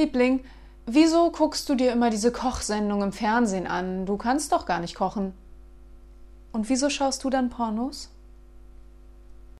Liebling, wieso guckst du dir immer diese Kochsendung im Fernsehen an? Du kannst doch gar nicht kochen. Und wieso schaust du dann Pornos?